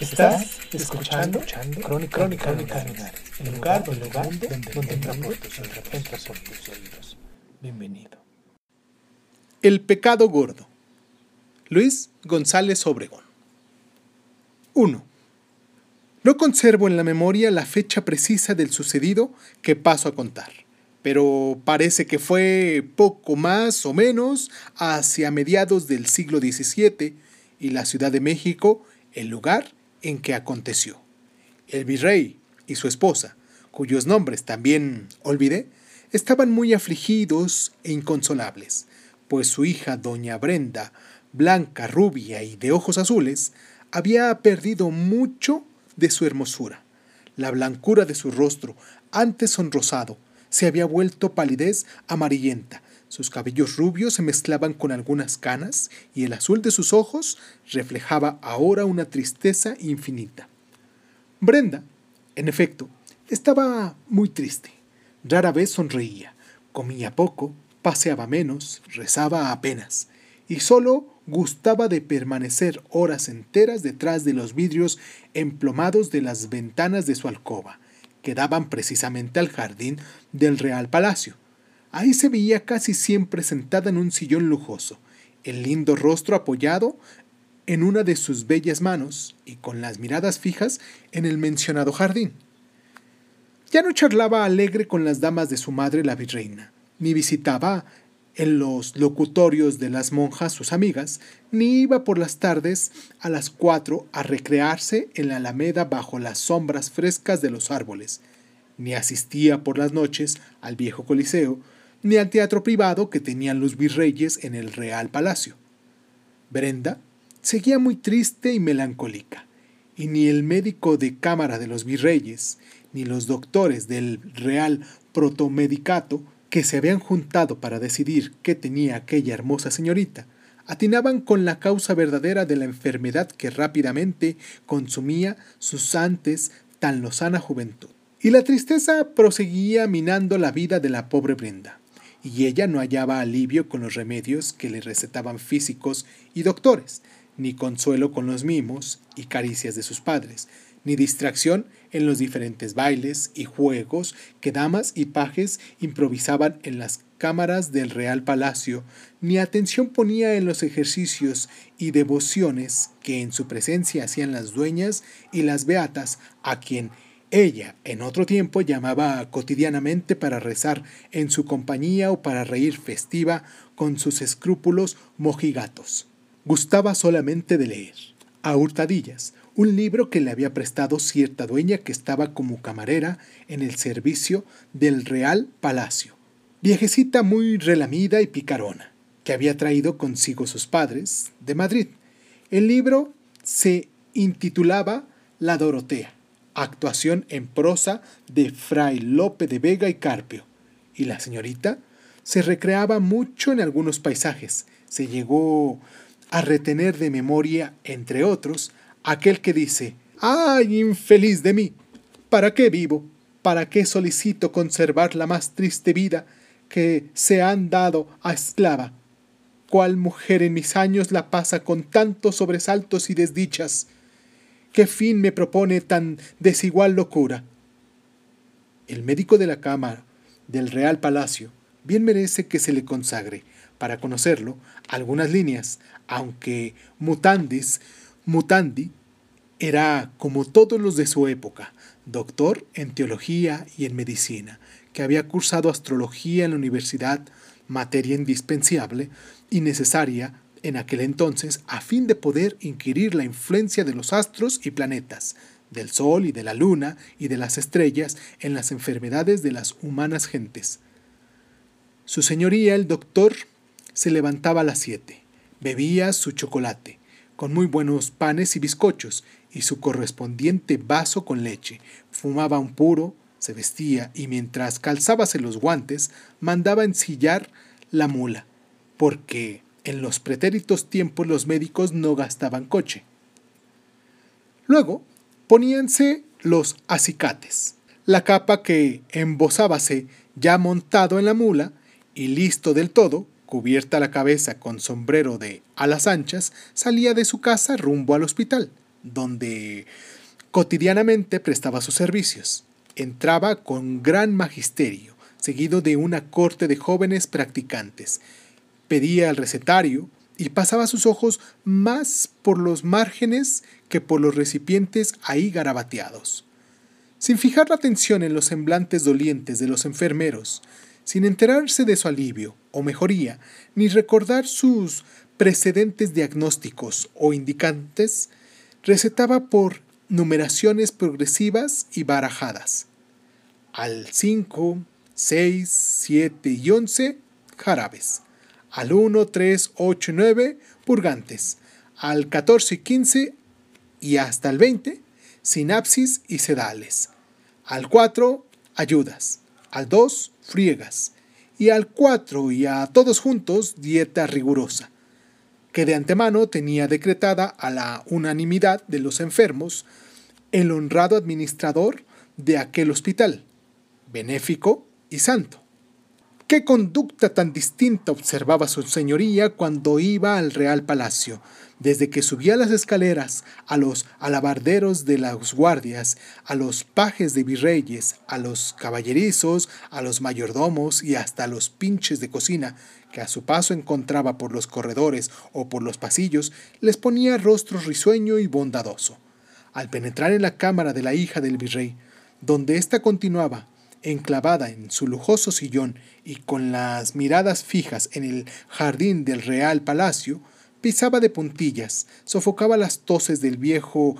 Estás escuchando, Crónica, Crónica, Lunares, el lugar, el lugar donde, donde entra por tus oídos, entra por tus oídos. Bienvenido. El pecado gordo. Luis González Obregón. 1. No conservo en la memoria la fecha precisa del sucedido que paso a contar, pero parece que fue poco más o menos hacia mediados del siglo XVII y la Ciudad de México el lugar en que aconteció. El virrey y su esposa, cuyos nombres también olvidé, estaban muy afligidos e inconsolables, pues su hija doña Brenda, blanca, rubia y de ojos azules, había perdido mucho de su hermosura. La blancura de su rostro, antes sonrosado, se había vuelto palidez amarillenta, sus cabellos rubios se mezclaban con algunas canas y el azul de sus ojos reflejaba ahora una tristeza infinita. Brenda, en efecto, estaba muy triste. Rara vez sonreía, comía poco, paseaba menos, rezaba apenas, y solo gustaba de permanecer horas enteras detrás de los vidrios emplomados de las ventanas de su alcoba, que daban precisamente al jardín del Real Palacio. Ahí se veía casi siempre sentada en un sillón lujoso, el lindo rostro apoyado en una de sus bellas manos y con las miradas fijas en el mencionado jardín. Ya no charlaba alegre con las damas de su madre la virreina, ni visitaba en los locutorios de las monjas sus amigas, ni iba por las tardes a las cuatro a recrearse en la alameda bajo las sombras frescas de los árboles, ni asistía por las noches al viejo coliseo, ni al teatro privado que tenían los virreyes en el Real Palacio. Brenda seguía muy triste y melancólica, y ni el médico de cámara de los virreyes, ni los doctores del Real Protomedicato, que se habían juntado para decidir qué tenía aquella hermosa señorita, atinaban con la causa verdadera de la enfermedad que rápidamente consumía sus antes tan lozana juventud. Y la tristeza proseguía minando la vida de la pobre Brenda y ella no hallaba alivio con los remedios que le recetaban físicos y doctores, ni consuelo con los mimos y caricias de sus padres, ni distracción en los diferentes bailes y juegos que damas y pajes improvisaban en las cámaras del Real Palacio, ni atención ponía en los ejercicios y devociones que en su presencia hacían las dueñas y las beatas, a quien ella, en otro tiempo, llamaba cotidianamente para rezar en su compañía o para reír festiva con sus escrúpulos mojigatos. Gustaba solamente de leer, a hurtadillas, un libro que le había prestado cierta dueña que estaba como camarera en el servicio del Real Palacio. Viejecita muy relamida y picarona, que había traído consigo sus padres de Madrid. El libro se intitulaba La Dorotea actuación en prosa de Fray Lope de Vega y Carpio. Y la señorita se recreaba mucho en algunos paisajes. Se llegó a retener de memoria, entre otros, aquel que dice, ¡ay, infeliz de mí! ¿Para qué vivo? ¿Para qué solicito conservar la más triste vida que se han dado a esclava? ¿Cuál mujer en mis años la pasa con tantos sobresaltos y desdichas? ¿Qué fin me propone tan desigual locura? El médico de la Cámara del Real Palacio bien merece que se le consagre, para conocerlo, algunas líneas, aunque mutandis, mutandi, era, como todos los de su época, doctor en teología y en medicina, que había cursado astrología en la universidad, materia indispensable y necesaria en aquel entonces a fin de poder inquirir la influencia de los astros y planetas, del Sol y de la Luna y de las estrellas en las enfermedades de las humanas gentes. Su señoría, el doctor, se levantaba a las siete, bebía su chocolate, con muy buenos panes y bizcochos, y su correspondiente vaso con leche, fumaba un puro, se vestía y mientras calzábase los guantes, mandaba ensillar la mula, porque en los pretéritos tiempos los médicos no gastaban coche. Luego poníanse los acicates, la capa que embosábase ya montado en la mula y listo del todo, cubierta la cabeza con sombrero de alas anchas, salía de su casa rumbo al hospital, donde cotidianamente prestaba sus servicios. Entraba con gran magisterio, seguido de una corte de jóvenes practicantes. Pedía el recetario y pasaba sus ojos más por los márgenes que por los recipientes ahí garabateados. Sin fijar la atención en los semblantes dolientes de los enfermeros, sin enterarse de su alivio o mejoría, ni recordar sus precedentes diagnósticos o indicantes, recetaba por numeraciones progresivas y barajadas. Al 5, 6, 7 y 11, jarabes. Al 1, 3, 8 y 9, purgantes. Al 14 y 15 y hasta el 20, sinapsis y sedales. Al 4, ayudas. Al 2, friegas. Y al 4 y a todos juntos, dieta rigurosa, que de antemano tenía decretada a la unanimidad de los enfermos el honrado administrador de aquel hospital, benéfico y santo. ¿Qué conducta tan distinta observaba su señoría cuando iba al Real Palacio, desde que subía las escaleras, a los alabarderos de las guardias, a los pajes de virreyes, a los caballerizos, a los mayordomos y hasta a los pinches de cocina, que a su paso encontraba por los corredores o por los pasillos, les ponía rostro risueño y bondadoso. Al penetrar en la cámara de la hija del virrey, donde ésta continuaba, enclavada en su lujoso sillón y con las miradas fijas en el jardín del Real Palacio, pisaba de puntillas, sofocaba las toses del viejo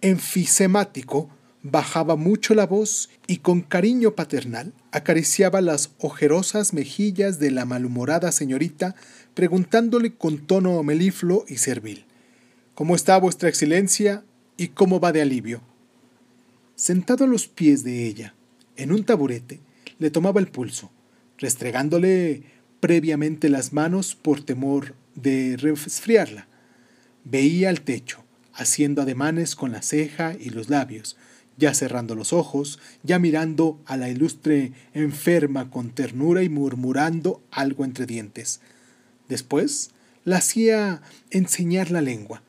enfisemático, bajaba mucho la voz y con cariño paternal acariciaba las ojerosas mejillas de la malhumorada señorita, preguntándole con tono melifluo y servil. ¿Cómo está vuestra excelencia y cómo va de alivio? Sentado a los pies de ella, en un taburete, le tomaba el pulso, restregándole previamente las manos por temor de resfriarla. Veía el techo, haciendo ademanes con la ceja y los labios, ya cerrando los ojos, ya mirando a la ilustre enferma con ternura y murmurando algo entre dientes. Después la hacía enseñar la lengua,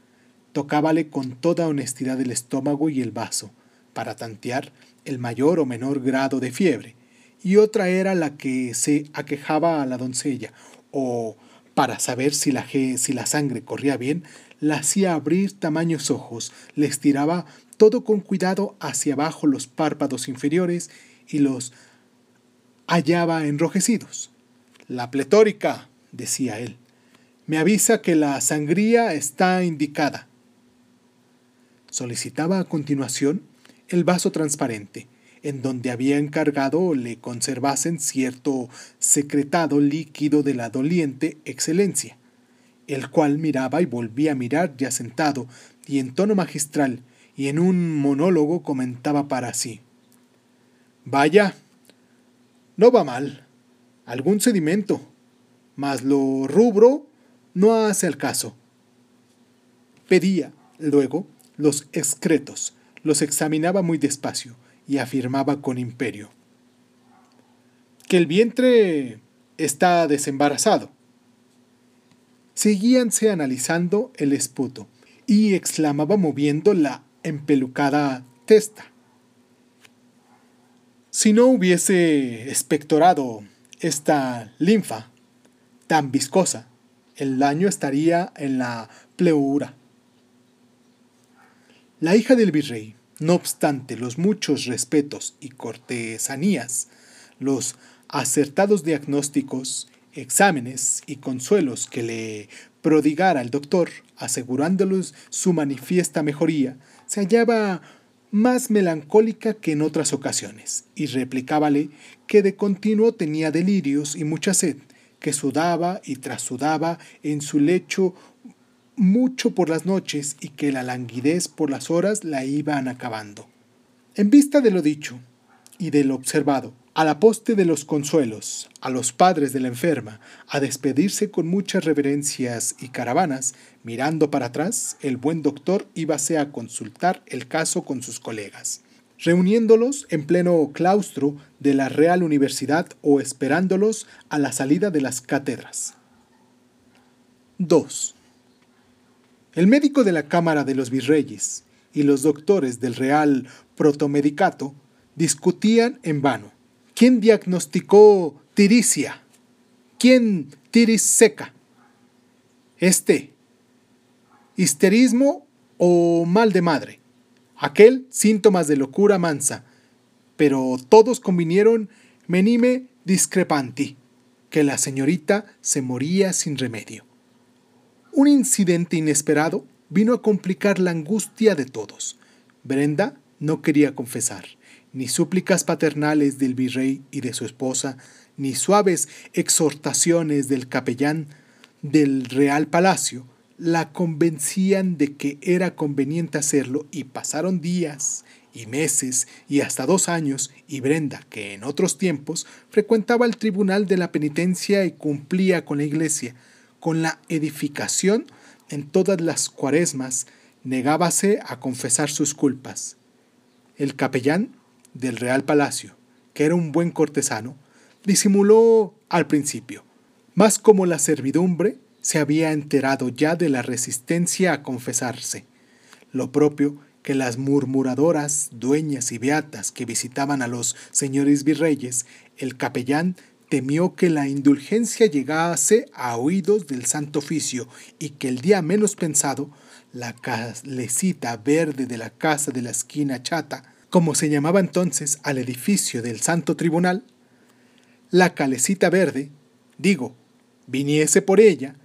tocábale con toda honestidad el estómago y el vaso, para tantear el mayor o menor grado de fiebre, y otra era la que se aquejaba a la doncella, o para saber si la, si la sangre corría bien, la hacía abrir tamaños ojos, le estiraba todo con cuidado hacia abajo los párpados inferiores y los hallaba enrojecidos. La pletórica, decía él, me avisa que la sangría está indicada. Solicitaba a continuación el vaso transparente, en donde había encargado le conservasen cierto secretado líquido de la doliente excelencia, el cual miraba y volvía a mirar ya sentado, y en tono magistral y en un monólogo comentaba para sí. Vaya, no va mal, algún sedimento, mas lo rubro no hace al caso. Pedía, luego, los excretos, los examinaba muy despacio y afirmaba con imperio. Que el vientre está desembarazado. Seguíanse analizando el esputo y exclamaba moviendo la empelucada testa. Si no hubiese espectorado esta linfa tan viscosa, el daño estaría en la pleura. La hija del virrey, no obstante los muchos respetos y cortesanías, los acertados diagnósticos, exámenes y consuelos que le prodigara el doctor, asegurándoles su manifiesta mejoría, se hallaba más melancólica que en otras ocasiones, y replicábale que de continuo tenía delirios y mucha sed, que sudaba y trasudaba en su lecho mucho por las noches y que la languidez por las horas la iban acabando. En vista de lo dicho y de lo observado, a la poste de los consuelos, a los padres de la enferma, a despedirse con muchas reverencias y caravanas, mirando para atrás, el buen doctor íbase a consultar el caso con sus colegas, reuniéndolos en pleno claustro de la Real Universidad o esperándolos a la salida de las cátedras. 2. El médico de la Cámara de los Virreyes y los doctores del Real Protomedicato discutían en vano ¿Quién diagnosticó tiricia? ¿Quién tiris seca? Este, histerismo o mal de madre. Aquel, síntomas de locura mansa. Pero todos convinieron menime discrepanti, que la señorita se moría sin remedio. Un incidente inesperado vino a complicar la angustia de todos. Brenda no quería confesar ni súplicas paternales del virrey y de su esposa, ni suaves exhortaciones del capellán del Real Palacio, la convencían de que era conveniente hacerlo y pasaron días y meses y hasta dos años y Brenda, que en otros tiempos frecuentaba el tribunal de la penitencia y cumplía con la iglesia, con la edificación en todas las cuaresmas, negábase a confesar sus culpas. El capellán del Real Palacio, que era un buen cortesano, disimuló al principio, mas como la servidumbre se había enterado ya de la resistencia a confesarse, lo propio que las murmuradoras, dueñas y beatas que visitaban a los señores virreyes, el capellán temió que la indulgencia llegase a oídos del Santo Oficio y que el día menos pensado, la calecita verde de la casa de la esquina chata como se llamaba entonces al edificio del Santo Tribunal, la calecita verde, digo, viniese por ella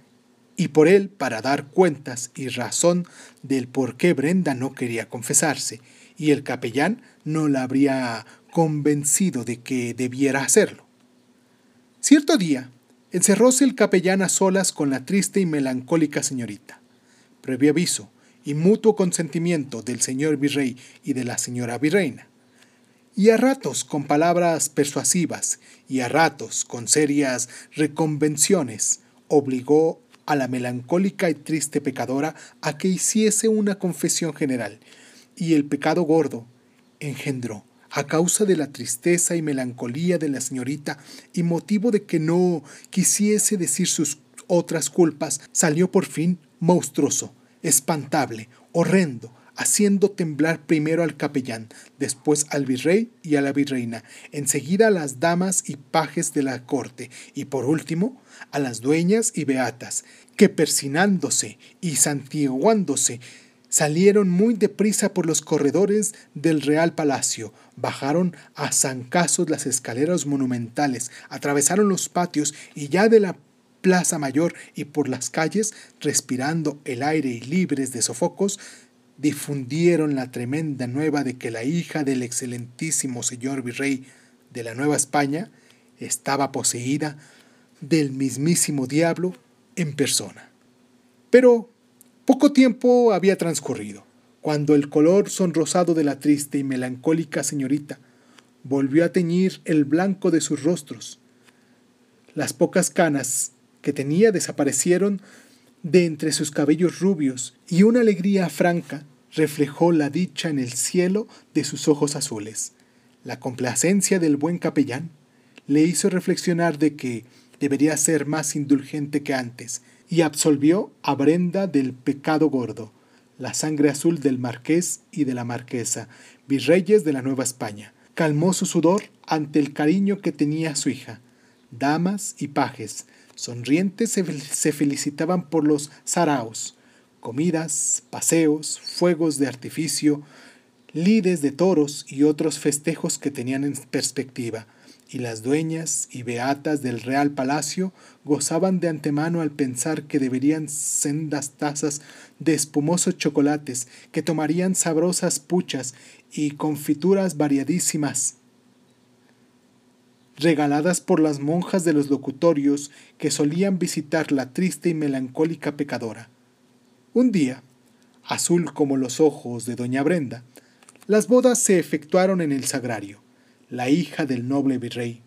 y por él para dar cuentas y razón del por qué Brenda no quería confesarse, y el capellán no la habría convencido de que debiera hacerlo. Cierto día, encerróse el capellán a solas con la triste y melancólica señorita. Previo aviso, y mutuo consentimiento del señor virrey y de la señora virreina. Y a ratos con palabras persuasivas y a ratos con serias reconvenciones, obligó a la melancólica y triste pecadora a que hiciese una confesión general, y el pecado gordo engendró, a causa de la tristeza y melancolía de la señorita y motivo de que no quisiese decir sus otras culpas, salió por fin monstruoso, espantable, horrendo, haciendo temblar primero al capellán, después al virrey y a la virreina, enseguida a las damas y pajes de la corte, y por último a las dueñas y beatas, que persinándose y santiguándose, salieron muy deprisa por los corredores del Real Palacio, bajaron a zancazos las escaleras monumentales, atravesaron los patios y ya de la Plaza Mayor y por las calles, respirando el aire y libres de sofocos, difundieron la tremenda nueva de que la hija del excelentísimo señor virrey de la Nueva España estaba poseída del mismísimo diablo en persona. Pero poco tiempo había transcurrido, cuando el color sonrosado de la triste y melancólica señorita volvió a teñir el blanco de sus rostros. Las pocas canas que tenía desaparecieron de entre sus cabellos rubios y una alegría franca reflejó la dicha en el cielo de sus ojos azules. La complacencia del buen capellán le hizo reflexionar de que debería ser más indulgente que antes y absolvió a Brenda del pecado gordo, la sangre azul del marqués y de la marquesa, virreyes de la Nueva España. Calmó su sudor ante el cariño que tenía su hija. Damas y pajes, Sonrientes se felicitaban por los saraos, comidas, paseos, fuegos de artificio, lides de toros y otros festejos que tenían en perspectiva, y las dueñas y beatas del Real Palacio gozaban de antemano al pensar que deberían sendas tazas de espumosos chocolates, que tomarían sabrosas puchas y confituras variadísimas regaladas por las monjas de los locutorios que solían visitar la triste y melancólica pecadora. Un día, azul como los ojos de doña Brenda, las bodas se efectuaron en el sagrario. La hija del noble virrey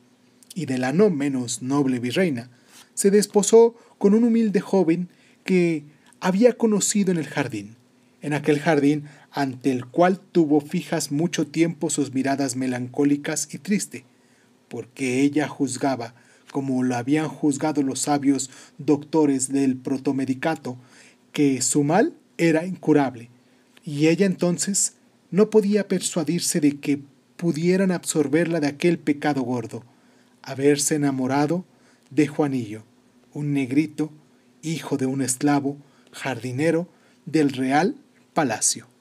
y de la no menos noble virreina se desposó con un humilde joven que había conocido en el jardín, en aquel jardín ante el cual tuvo fijas mucho tiempo sus miradas melancólicas y triste, porque ella juzgaba, como lo habían juzgado los sabios doctores del protomedicato, que su mal era incurable, y ella entonces no podía persuadirse de que pudieran absorberla de aquel pecado gordo, haberse enamorado de Juanillo, un negrito, hijo de un esclavo, jardinero del Real Palacio.